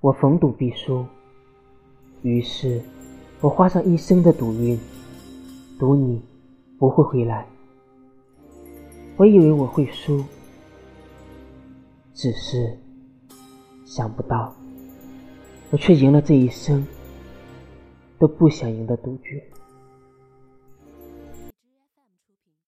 我逢赌必输。于是我花上一生的赌运赌你不会回来。我以为我会输只是想不到我却赢了这一生都不想赢的赌局。